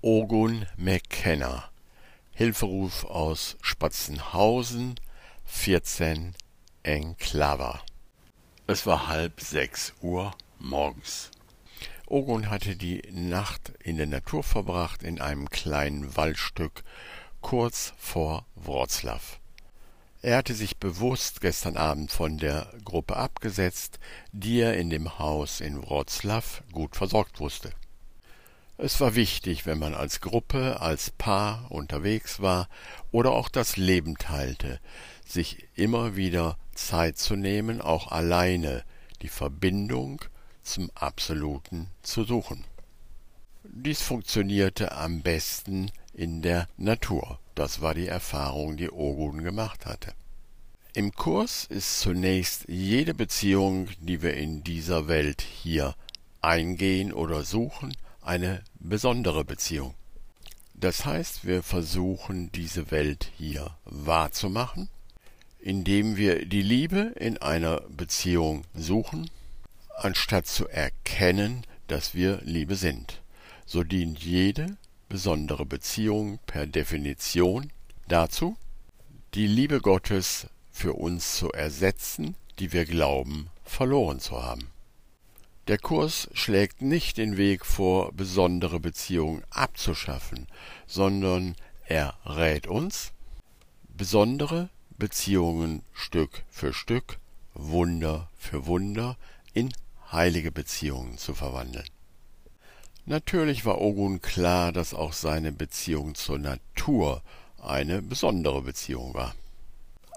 Ogun McKenna Hilferuf aus Spatzenhausen 14 Enklava Es war halb sechs Uhr morgens. Ogun hatte die Nacht in der Natur verbracht, in einem kleinen Waldstück kurz vor Wroclaw. Er hatte sich bewusst gestern Abend von der Gruppe abgesetzt, die er in dem Haus in Wroclaw gut versorgt wusste. Es war wichtig, wenn man als Gruppe, als Paar unterwegs war oder auch das Leben teilte, sich immer wieder Zeit zu nehmen, auch alleine die Verbindung zum Absoluten zu suchen. Dies funktionierte am besten in der Natur. Das war die Erfahrung, die Ogun gemacht hatte. Im Kurs ist zunächst jede Beziehung, die wir in dieser Welt hier eingehen oder suchen, eine besondere Beziehung. Das heißt, wir versuchen diese Welt hier wahrzumachen, indem wir die Liebe in einer Beziehung suchen, anstatt zu erkennen, dass wir Liebe sind. So dient jede besondere Beziehung per Definition dazu, die Liebe Gottes für uns zu ersetzen, die wir glauben verloren zu haben. Der Kurs schlägt nicht den Weg vor, besondere Beziehungen abzuschaffen, sondern er rät uns, besondere Beziehungen Stück für Stück, Wunder für Wunder in heilige Beziehungen zu verwandeln. Natürlich war Ogun klar, dass auch seine Beziehung zur Natur eine besondere Beziehung war.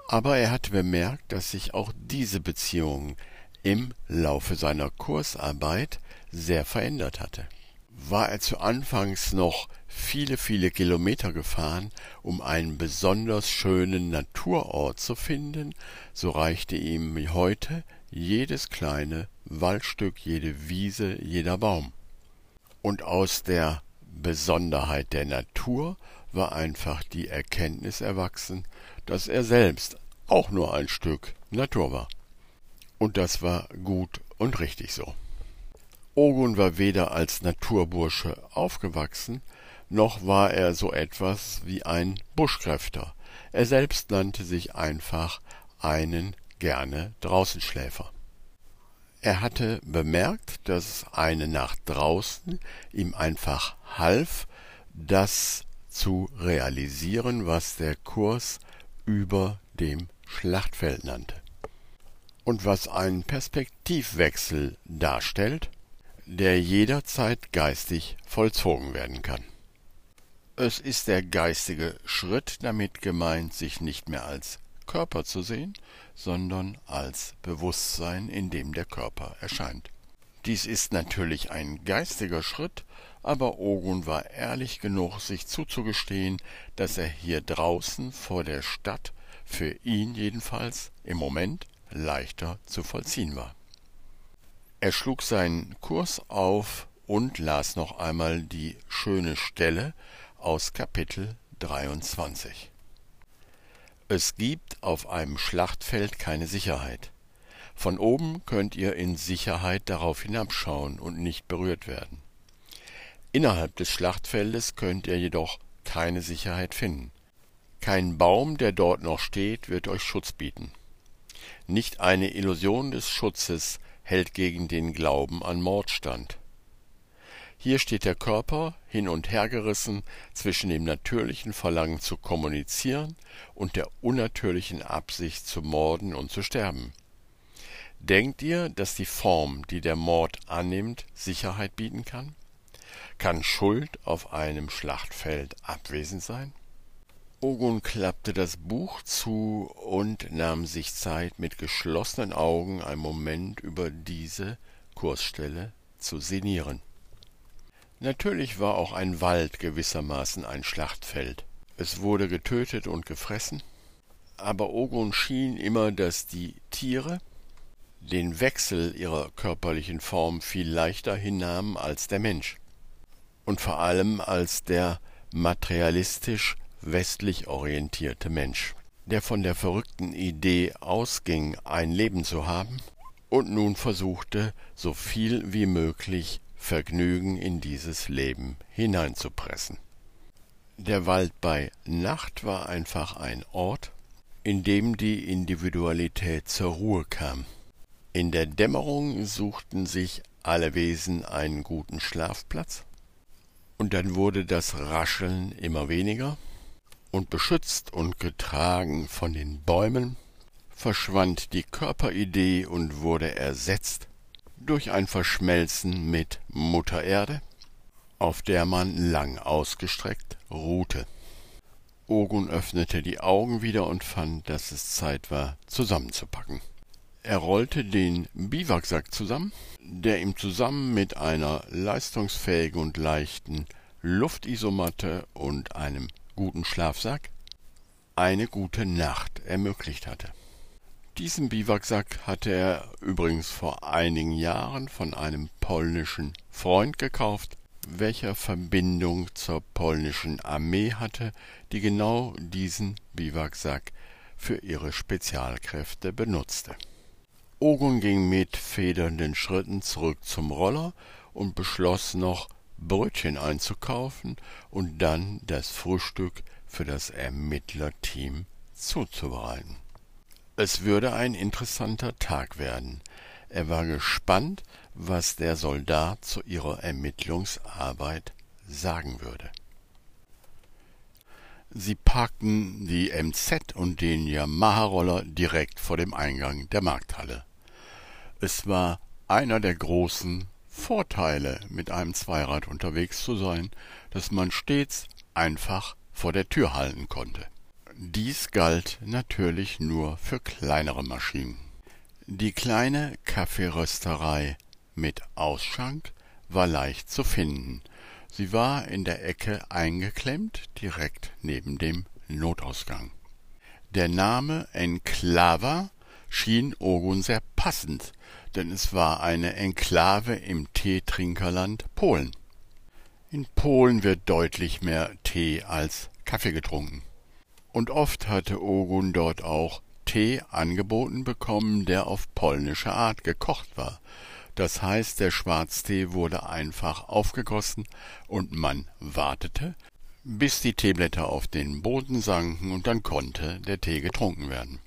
Aber er hatte bemerkt, dass sich auch diese Beziehung im Laufe seiner Kursarbeit sehr verändert hatte. War er zu Anfangs noch viele, viele Kilometer gefahren, um einen besonders schönen Naturort zu finden, so reichte ihm heute jedes kleine Waldstück, jede Wiese, jeder Baum. Und aus der Besonderheit der Natur war einfach die Erkenntnis erwachsen, dass er selbst auch nur ein Stück Natur war. Und das war gut und richtig so. Ogun war weder als Naturbursche aufgewachsen, noch war er so etwas wie ein Buschkräfter. Er selbst nannte sich einfach einen gerne Draußenschläfer. Er hatte bemerkt, dass eine Nacht draußen ihm einfach half, das zu realisieren, was der Kurs über dem Schlachtfeld nannte und was einen Perspektivwechsel darstellt, der jederzeit geistig vollzogen werden kann. Es ist der geistige Schritt damit gemeint, sich nicht mehr als Körper zu sehen, sondern als Bewusstsein, in dem der Körper erscheint. Dies ist natürlich ein geistiger Schritt, aber Ogun war ehrlich genug, sich zuzugestehen, dass er hier draußen vor der Stadt, für ihn jedenfalls im Moment, leichter zu vollziehen war. Er schlug seinen Kurs auf und las noch einmal die schöne Stelle aus Kapitel 23. Es gibt auf einem Schlachtfeld keine Sicherheit. Von oben könnt ihr in Sicherheit darauf hinabschauen und nicht berührt werden. Innerhalb des Schlachtfeldes könnt ihr jedoch keine Sicherheit finden. Kein Baum, der dort noch steht, wird euch Schutz bieten. Nicht eine Illusion des Schutzes hält gegen den Glauben an Mord stand. Hier steht der Körper hin und hergerissen zwischen dem natürlichen Verlangen zu kommunizieren und der unnatürlichen Absicht zu morden und zu sterben. Denkt ihr, dass die Form, die der Mord annimmt, Sicherheit bieten kann? Kann Schuld auf einem Schlachtfeld abwesend sein? Ogun klappte das Buch zu und nahm sich Zeit, mit geschlossenen Augen einen Moment über diese Kursstelle zu sinnieren. Natürlich war auch ein Wald gewissermaßen ein Schlachtfeld. Es wurde getötet und gefressen, aber Ogun schien immer, dass die Tiere den Wechsel ihrer körperlichen Form viel leichter hinnahmen als der Mensch und vor allem als der materialistisch westlich orientierte Mensch, der von der verrückten Idee ausging, ein Leben zu haben und nun versuchte, so viel wie möglich Vergnügen in dieses Leben hineinzupressen. Der Wald bei Nacht war einfach ein Ort, in dem die Individualität zur Ruhe kam. In der Dämmerung suchten sich alle Wesen einen guten Schlafplatz, und dann wurde das Rascheln immer weniger, und beschützt und getragen von den Bäumen verschwand die Körperidee und wurde ersetzt durch ein Verschmelzen mit Mutter Erde, auf der man lang ausgestreckt ruhte. Ogun öffnete die Augen wieder und fand, dass es Zeit war, zusammenzupacken. Er rollte den Biwaksack zusammen, der ihm zusammen mit einer leistungsfähigen und leichten Luftisomatte und einem guten Schlafsack eine gute Nacht ermöglicht hatte. Diesen Biwaksack hatte er übrigens vor einigen Jahren von einem polnischen Freund gekauft, welcher Verbindung zur polnischen Armee hatte, die genau diesen Biwaksack für ihre Spezialkräfte benutzte. Ogun ging mit federnden Schritten zurück zum Roller und beschloss noch, Brötchen einzukaufen und dann das Frühstück für das Ermittlerteam zuzubereiten. Es würde ein interessanter Tag werden. Er war gespannt, was der Soldat zu ihrer Ermittlungsarbeit sagen würde. Sie parkten die MZ und den Yamaha-Roller direkt vor dem Eingang der Markthalle. Es war einer der großen Vorteile, mit einem Zweirad unterwegs zu sein, dass man stets einfach vor der Tür halten konnte. Dies galt natürlich nur für kleinere Maschinen. Die kleine Kaffeerösterei mit Ausschank war leicht zu finden. Sie war in der Ecke eingeklemmt, direkt neben dem Notausgang. Der Name Enklava schien Ogun sehr passend, denn es war eine Enklave im Teetrinkerland Polen. In Polen wird deutlich mehr Tee als Kaffee getrunken. Und oft hatte Ogun dort auch Tee angeboten bekommen, der auf polnische Art gekocht war. Das heißt, der Schwarztee wurde einfach aufgegossen und man wartete, bis die Teeblätter auf den Boden sanken und dann konnte der Tee getrunken werden.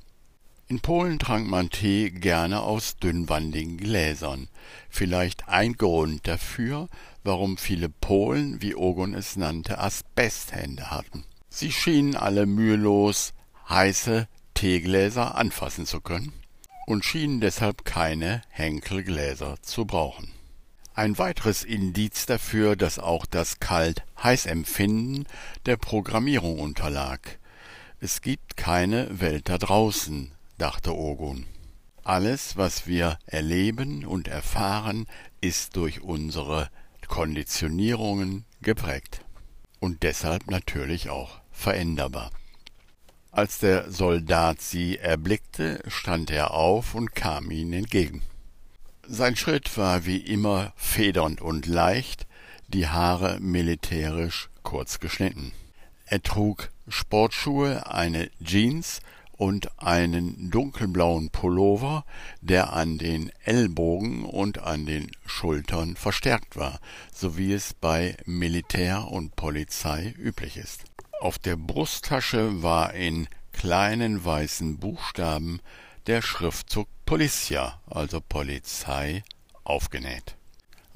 In Polen trank man Tee gerne aus dünnwandigen Gläsern. Vielleicht ein Grund dafür, warum viele Polen, wie Ogon es nannte, Asbesthände hatten. Sie schienen alle mühelos heiße Teegläser anfassen zu können und schienen deshalb keine Henkelgläser zu brauchen. Ein weiteres Indiz dafür, dass auch das Kalt-Heiß-Empfinden der Programmierung unterlag. Es gibt keine Welt da draußen, dachte Ogun. Alles, was wir erleben und erfahren, ist durch unsere Konditionierungen geprägt und deshalb natürlich auch veränderbar. Als der Soldat sie erblickte, stand er auf und kam ihnen entgegen. Sein Schritt war wie immer federnd und leicht, die Haare militärisch kurz geschnitten. Er trug Sportschuhe, eine Jeans und einen dunkelblauen Pullover, der an den Ellbogen und an den Schultern verstärkt war, so wie es bei Militär und Polizei üblich ist. Auf der Brusttasche war in kleinen weißen Buchstaben der Schriftzug Policia, also Polizei, aufgenäht.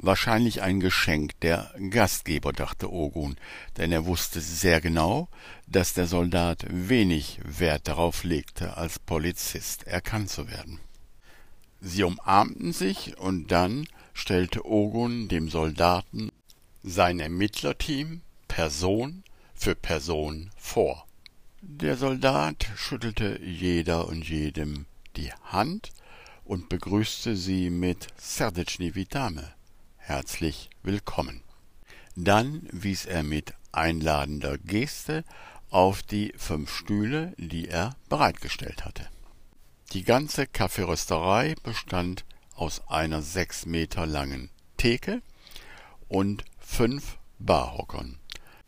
Wahrscheinlich ein Geschenk der Gastgeber, dachte Ogun, denn er wusste sehr genau, dass der Soldat wenig Wert darauf legte, als Polizist erkannt zu werden. Sie umarmten sich, und dann stellte Ogun dem Soldaten sein Ermittlerteam Person für Person vor. Der Soldat schüttelte jeder und jedem die Hand und begrüßte sie mit Serdeczny witamy, herzlich willkommen. Dann wies er mit einladender Geste auf die fünf Stühle, die er bereitgestellt hatte. Die ganze Kaffeerösterei bestand aus einer sechs Meter langen Theke und fünf Barhockern.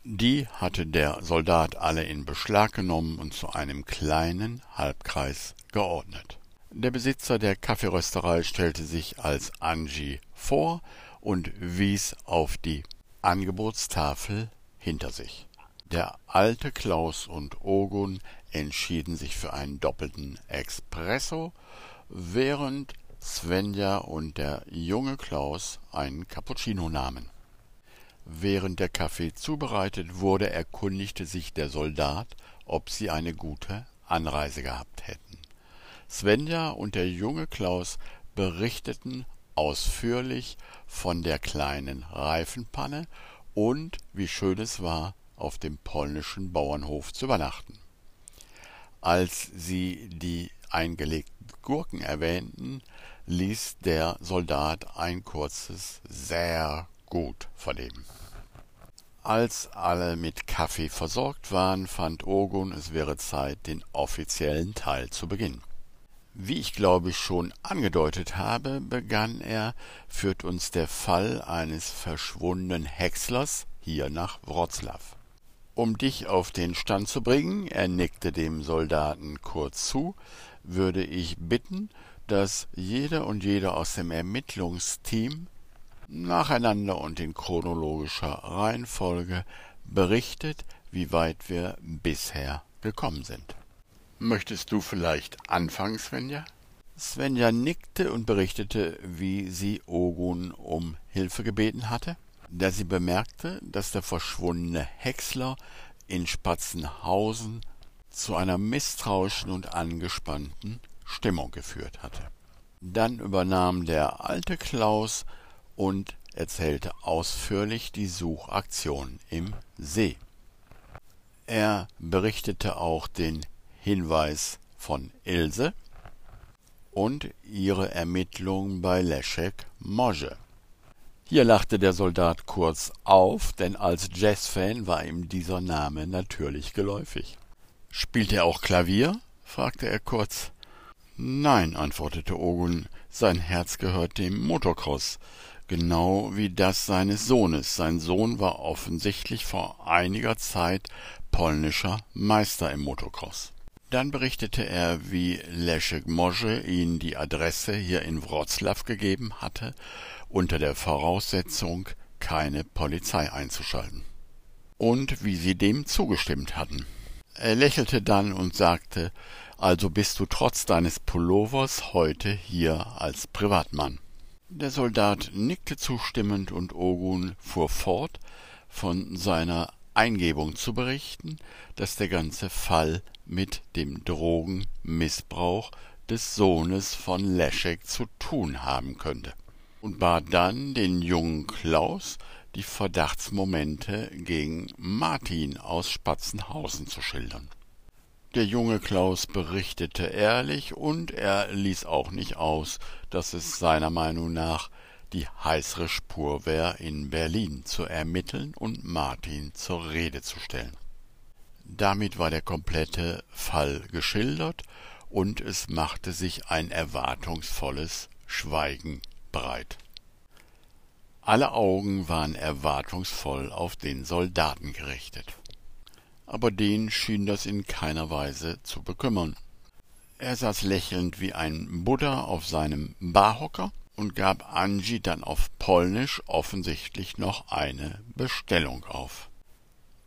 Die hatte der Soldat alle in Beschlag genommen und zu einem kleinen Halbkreis geordnet. Der Besitzer der Kaffeerösterei stellte sich als Angie vor und wies auf die Angebotstafel hinter sich. Der alte Klaus und Ogun entschieden sich für einen doppelten Espresso, während Svenja und der junge Klaus einen Cappuccino nahmen. Während der Kaffee zubereitet wurde, erkundigte sich der Soldat, ob sie eine gute Anreise gehabt hätten. Svenja und der junge Klaus berichteten ausführlich von der kleinen Reifenpanne und wie schön es war, auf dem polnischen Bauernhof zu übernachten. Als sie die eingelegten Gurken erwähnten, ließ der Soldat ein kurzes sehr gut vernehmen. Als alle mit Kaffee versorgt waren, fand Ogun, es wäre Zeit, den offiziellen Teil zu beginnen. Wie ich glaube schon angedeutet habe, begann er, führt uns der Fall eines verschwundenen Häckslers hier nach Wroclaw. Um dich auf den Stand zu bringen, er nickte dem Soldaten kurz zu, würde ich bitten, dass jeder und jeder aus dem Ermittlungsteam nacheinander und in chronologischer Reihenfolge berichtet, wie weit wir bisher gekommen sind. Möchtest du vielleicht anfangen, Svenja? Svenja nickte und berichtete, wie sie Ogun um Hilfe gebeten hatte, da sie bemerkte, dass der verschwundene Häcksler in Spatzenhausen zu einer misstrauischen und angespannten Stimmung geführt hatte. Dann übernahm der alte Klaus und erzählte ausführlich die Suchaktion im See. Er berichtete auch den Hinweis von Ilse und ihre Ermittlung bei Leszek Może. Hier lachte der Soldat kurz auf, denn als Jazzfan war ihm dieser Name natürlich geläufig. Spielt er auch Klavier? fragte er kurz. Nein, antwortete Ogun, sein Herz gehört dem Motocross, genau wie das seines Sohnes. Sein Sohn war offensichtlich vor einiger Zeit polnischer Meister im Motocross. Dann berichtete er, wie Leszek Może ihm die Adresse hier in Wroclaw gegeben hatte, unter der Voraussetzung, keine Polizei einzuschalten. Und wie sie dem zugestimmt hatten. Er lächelte dann und sagte, also bist du trotz deines Pullovers heute hier als Privatmann. Der Soldat nickte zustimmend und Ogun fuhr fort, von seiner Eingebung zu berichten, dass der ganze Fall mit dem Drogenmissbrauch des Sohnes von Leszek zu tun haben könnte, und bat dann den jungen Klaus, die Verdachtsmomente gegen Martin aus Spatzenhausen zu schildern. Der junge Klaus berichtete ehrlich und er ließ auch nicht aus, dass es seiner Meinung nach die heißere Spur wäre, in Berlin zu ermitteln und Martin zur Rede zu stellen. Damit war der komplette Fall geschildert und es machte sich ein erwartungsvolles Schweigen breit. Alle Augen waren erwartungsvoll auf den Soldaten gerichtet. Aber den schien das in keiner Weise zu bekümmern. Er saß lächelnd wie ein Buddha auf seinem Barhocker und gab Angie dann auf Polnisch offensichtlich noch eine Bestellung auf.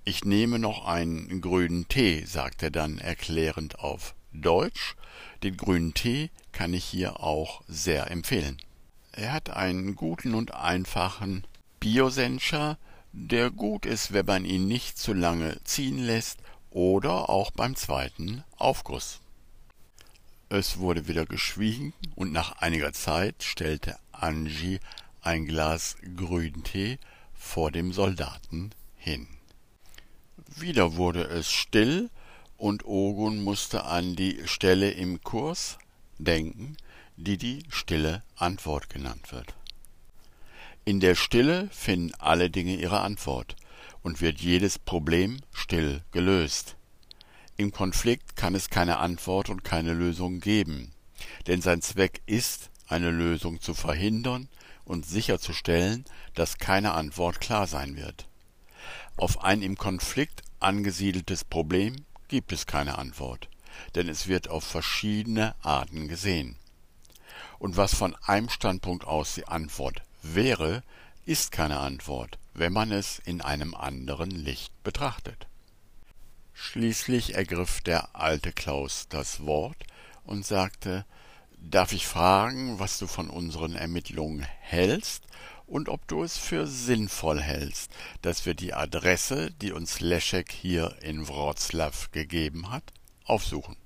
Ich nehme noch einen grünen Tee, sagt er dann erklärend auf Deutsch. Den grünen Tee kann ich hier auch sehr empfehlen. Er hat einen guten und einfachen Biosencher, der gut ist, wenn man ihn nicht zu lange ziehen lässt oder auch beim zweiten Aufguss. Es wurde wieder geschwiegen und nach einiger Zeit stellte Angie ein Glas Grüntee vor dem Soldaten hin. Wieder wurde es still und Ogun musste an die Stelle im Kurs denken, die die stille Antwort genannt wird. In der Stille finden alle Dinge ihre Antwort und wird jedes Problem still gelöst. Im Konflikt kann es keine Antwort und keine Lösung geben, denn sein Zweck ist, eine Lösung zu verhindern und sicherzustellen, dass keine Antwort klar sein wird. Auf ein im Konflikt angesiedeltes Problem gibt es keine Antwort, denn es wird auf verschiedene Arten gesehen. Und was von einem Standpunkt aus die Antwort wäre, ist keine Antwort, wenn man es in einem anderen Licht betrachtet. Schließlich ergriff der alte Klaus das Wort und sagte Darf ich fragen, was du von unseren Ermittlungen hältst und ob du es für sinnvoll hältst, dass wir die Adresse, die uns Leschek hier in Wroclaw gegeben hat, aufsuchen.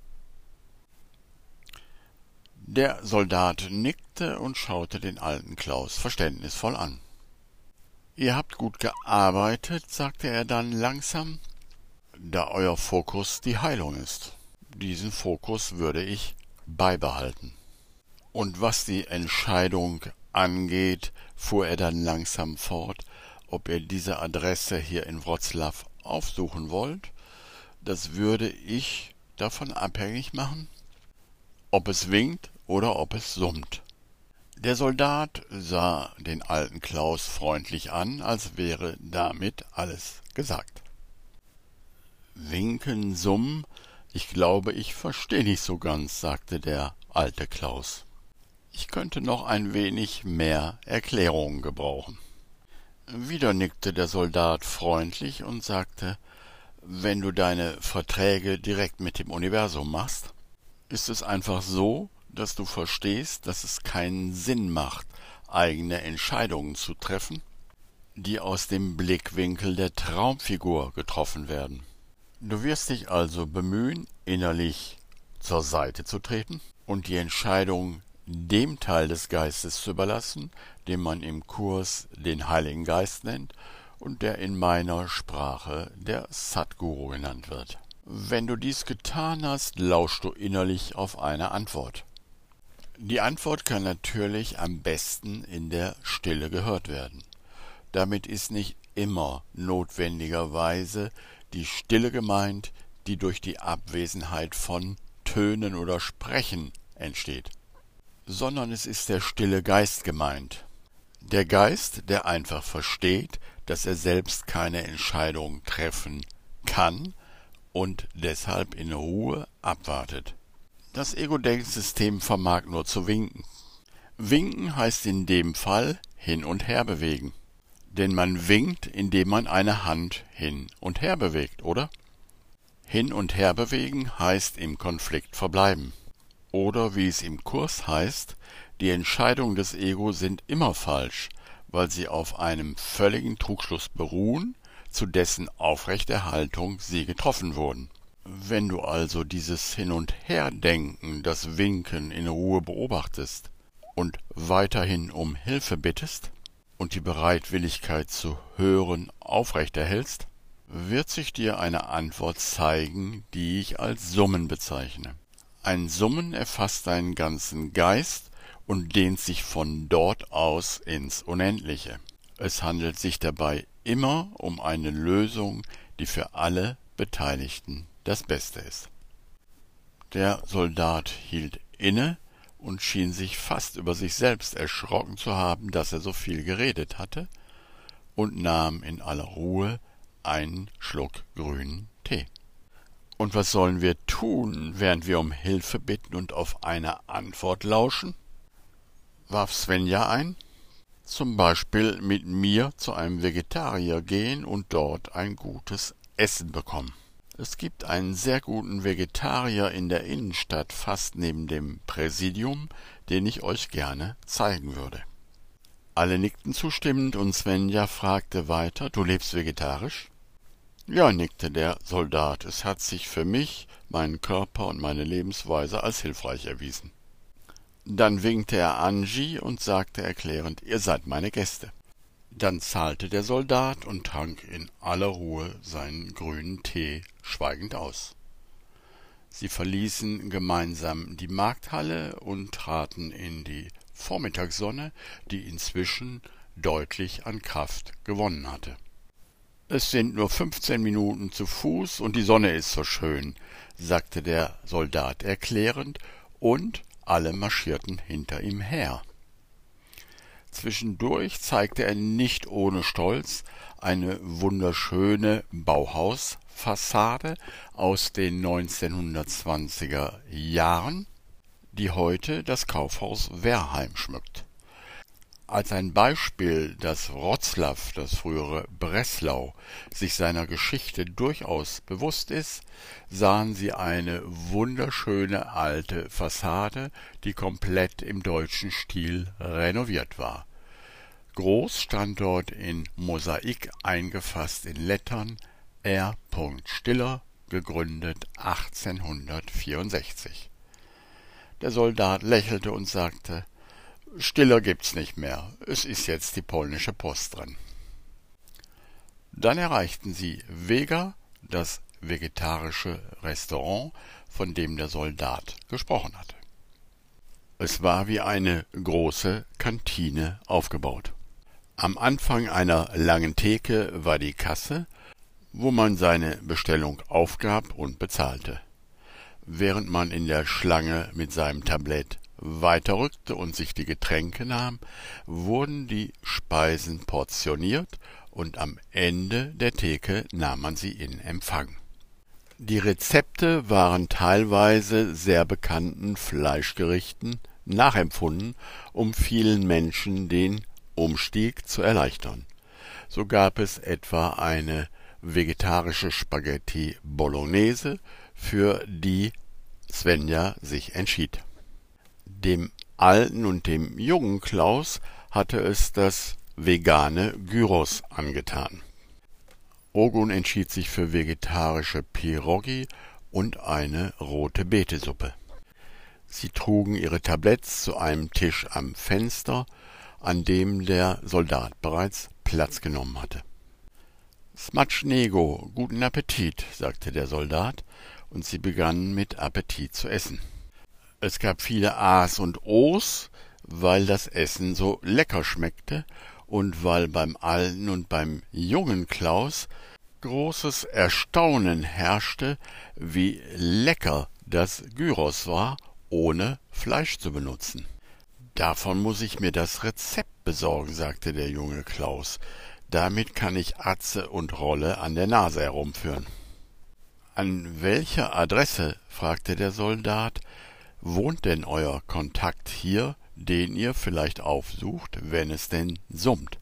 Der Soldat nickte und schaute den alten Klaus verständnisvoll an. Ihr habt gut gearbeitet, sagte er dann langsam, da euer Fokus die Heilung ist. Diesen Fokus würde ich beibehalten. Und was die Entscheidung angeht, fuhr er dann langsam fort, ob ihr diese Adresse hier in Wroclaw aufsuchen wollt, das würde ich davon abhängig machen, ob es winkt oder ob es summt. Der Soldat sah den alten Klaus freundlich an, als wäre damit alles gesagt. Winken, summen, ich glaube, ich versteh nicht so ganz, sagte der alte Klaus. Ich könnte noch ein wenig mehr Erklärung gebrauchen. Wieder nickte der Soldat freundlich und sagte, wenn du deine Verträge direkt mit dem Universum machst, ist es einfach so, dass du verstehst, dass es keinen Sinn macht, eigene Entscheidungen zu treffen, die aus dem Blickwinkel der Traumfigur getroffen werden. Du wirst dich also bemühen, innerlich zur Seite zu treten und die Entscheidung dem Teil des Geistes zu überlassen, den man im Kurs den Heiligen Geist nennt und der in meiner Sprache der Satguru genannt wird. Wenn du dies getan hast, lauschst du innerlich auf eine Antwort. Die Antwort kann natürlich am besten in der Stille gehört werden. Damit ist nicht immer notwendigerweise die Stille gemeint, die durch die Abwesenheit von Tönen oder Sprechen entsteht sondern es ist der stille Geist gemeint. Der Geist, der einfach versteht, dass er selbst keine Entscheidung treffen kann und deshalb in Ruhe abwartet. Das Ego-Denksystem vermag nur zu winken. Winken heißt in dem Fall hin und her bewegen. Denn man winkt, indem man eine Hand hin und her bewegt, oder? Hin und her bewegen heißt im Konflikt verbleiben. Oder wie es im Kurs heißt, die Entscheidungen des Ego sind immer falsch, weil sie auf einem völligen Trugschluss beruhen, zu dessen Aufrechterhaltung sie getroffen wurden. Wenn du also dieses Hin- und Herdenken, das Winken in Ruhe beobachtest und weiterhin um Hilfe bittest und die Bereitwilligkeit zu hören aufrechterhältst, wird sich dir eine Antwort zeigen, die ich als Summen bezeichne. Ein Summen erfasst deinen ganzen Geist und dehnt sich von dort aus ins Unendliche. Es handelt sich dabei immer um eine Lösung, die für alle Beteiligten das Beste ist. Der Soldat hielt inne und schien sich fast über sich selbst erschrocken zu haben, dass er so viel geredet hatte, und nahm in aller Ruhe einen Schluck grünen. Und was sollen wir tun, während wir um Hilfe bitten und auf eine Antwort lauschen? warf Svenja ein. Zum Beispiel mit mir zu einem Vegetarier gehen und dort ein gutes Essen bekommen. Es gibt einen sehr guten Vegetarier in der Innenstadt fast neben dem Präsidium, den ich euch gerne zeigen würde. Alle nickten zustimmend und Svenja fragte weiter, du lebst vegetarisch? Ja, nickte der Soldat, es hat sich für mich, meinen Körper und meine Lebensweise als hilfreich erwiesen. Dann winkte er Angie und sagte erklärend, ihr seid meine Gäste. Dann zahlte der Soldat und trank in aller Ruhe seinen grünen Tee schweigend aus. Sie verließen gemeinsam die Markthalle und traten in die Vormittagssonne, die inzwischen deutlich an Kraft gewonnen hatte. Es sind nur fünfzehn Minuten zu Fuß und die Sonne ist so schön, sagte der Soldat erklärend, und alle marschierten hinter ihm her. Zwischendurch zeigte er nicht ohne Stolz eine wunderschöne Bauhausfassade aus den 1920er Jahren, die heute das Kaufhaus Werheim schmückt. Als ein Beispiel, dass Wroclaw, das frühere Breslau, sich seiner Geschichte durchaus bewusst ist, sahen sie eine wunderschöne alte Fassade, die komplett im deutschen Stil renoviert war. Groß stand dort in Mosaik eingefasst in Lettern R. Stiller, gegründet 1864. Der Soldat lächelte und sagte Stiller gibt's nicht mehr. Es ist jetzt die polnische Post drin. Dann erreichten sie Vega, das vegetarische Restaurant, von dem der Soldat gesprochen hatte. Es war wie eine große Kantine aufgebaut. Am Anfang einer langen Theke war die Kasse, wo man seine Bestellung aufgab und bezahlte. Während man in der Schlange mit seinem Tablett weiterrückte und sich die Getränke nahm, wurden die Speisen portioniert und am Ende der Theke nahm man sie in Empfang. Die Rezepte waren teilweise sehr bekannten Fleischgerichten nachempfunden, um vielen Menschen den Umstieg zu erleichtern. So gab es etwa eine vegetarische Spaghetti Bolognese, für die Svenja sich entschied. Dem alten und dem jungen Klaus hatte es das vegane Gyros angetan. Ogun entschied sich für vegetarische Pierogi und eine rote Betesuppe. Sie trugen ihre Tabletts zu einem Tisch am Fenster, an dem der Soldat bereits Platz genommen hatte. Smatschnego, guten Appetit, sagte der Soldat, und sie begannen mit Appetit zu essen. Es gab viele A's und O's, weil das Essen so lecker schmeckte und weil beim alten und beim jungen Klaus großes Erstaunen herrschte, wie lecker das Gyros war, ohne Fleisch zu benutzen. Davon muss ich mir das Rezept besorgen, sagte der junge Klaus. Damit kann ich Atze und Rolle an der Nase herumführen. An welcher Adresse? fragte der Soldat wohnt denn euer Kontakt hier, den ihr vielleicht aufsucht, wenn es denn summt?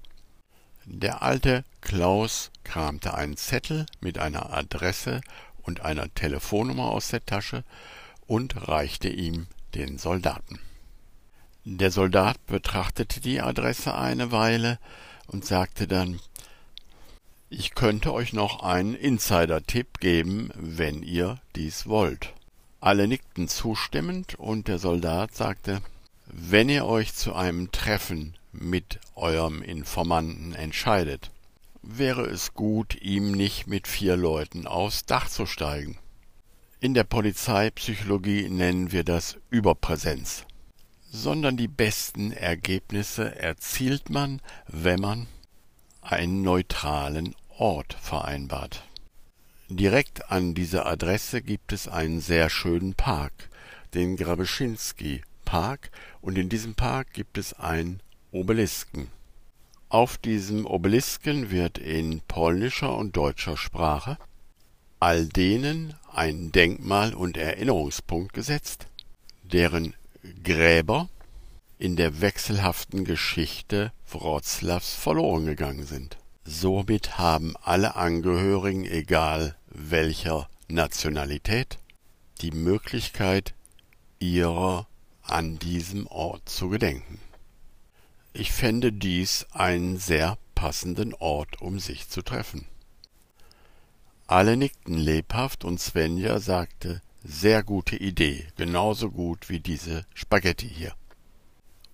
Der alte Klaus kramte einen Zettel mit einer Adresse und einer Telefonnummer aus der Tasche und reichte ihm den Soldaten. Der Soldat betrachtete die Adresse eine Weile und sagte dann Ich könnte euch noch einen Insider-Tipp geben, wenn ihr dies wollt. Alle nickten zustimmend, und der Soldat sagte Wenn ihr euch zu einem Treffen mit eurem Informanten entscheidet, wäre es gut, ihm nicht mit vier Leuten aufs Dach zu steigen. In der Polizeipsychologie nennen wir das Überpräsenz. Sondern die besten Ergebnisse erzielt man, wenn man einen neutralen Ort vereinbart. Direkt an dieser Adresse gibt es einen sehr schönen Park, den Grabeschinski-Park, und in diesem Park gibt es einen Obelisken. Auf diesem Obelisken wird in polnischer und deutscher Sprache all denen ein Denkmal und Erinnerungspunkt gesetzt, deren Gräber in der wechselhaften Geschichte Wroclaws verloren gegangen sind Somit haben alle Angehörigen, egal welcher Nationalität, die Möglichkeit, ihrer an diesem Ort zu gedenken. Ich fände dies einen sehr passenden Ort, um sich zu treffen. Alle nickten lebhaft und Svenja sagte, sehr gute Idee, genauso gut wie diese Spaghetti hier.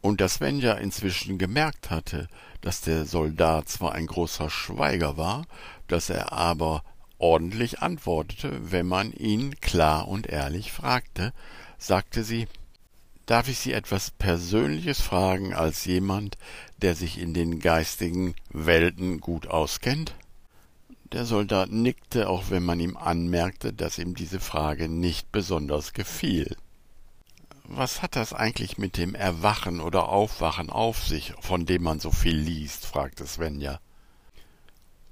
Und da Svenja inzwischen gemerkt hatte, dass der Soldat zwar ein großer Schweiger war, dass er aber ordentlich antwortete, wenn man ihn klar und ehrlich fragte, sagte sie Darf ich Sie etwas Persönliches fragen als jemand, der sich in den geistigen Welten gut auskennt? Der Soldat nickte, auch wenn man ihm anmerkte, dass ihm diese Frage nicht besonders gefiel. Was hat das eigentlich mit dem Erwachen oder Aufwachen auf sich, von dem man so viel liest? fragte Svenja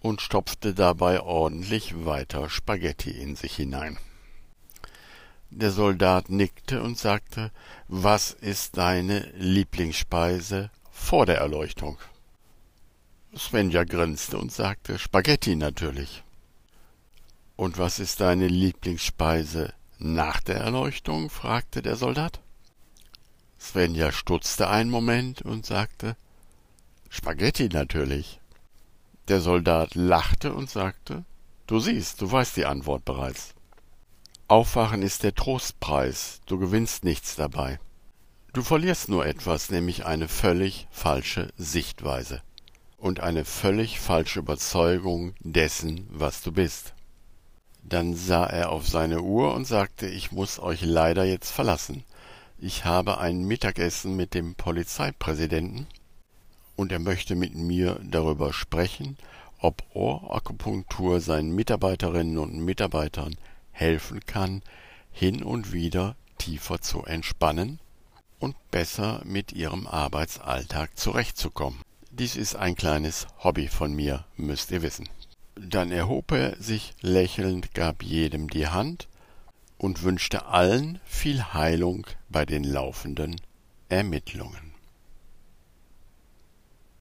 und stopfte dabei ordentlich weiter Spaghetti in sich hinein. Der Soldat nickte und sagte, was ist deine Lieblingsspeise vor der Erleuchtung? Svenja grinste und sagte Spaghetti natürlich. Und was ist deine Lieblingsspeise nach der Erleuchtung? fragte der Soldat. Svenja stutzte einen Moment und sagte Spaghetti natürlich. Der Soldat lachte und sagte Du siehst, du weißt die Antwort bereits. Aufwachen ist der Trostpreis, du gewinnst nichts dabei. Du verlierst nur etwas, nämlich eine völlig falsche Sichtweise und eine völlig falsche Überzeugung dessen, was du bist. Dann sah er auf seine Uhr und sagte, ich muss euch leider jetzt verlassen. Ich habe ein Mittagessen mit dem Polizeipräsidenten und er möchte mit mir darüber sprechen, ob Ohrakupunktur seinen Mitarbeiterinnen und Mitarbeitern helfen kann, hin und wieder tiefer zu entspannen und besser mit ihrem Arbeitsalltag zurechtzukommen. Dies ist ein kleines Hobby von mir, müsst ihr wissen. Dann erhob er sich lächelnd, gab jedem die Hand und wünschte allen viel Heilung bei den laufenden Ermittlungen.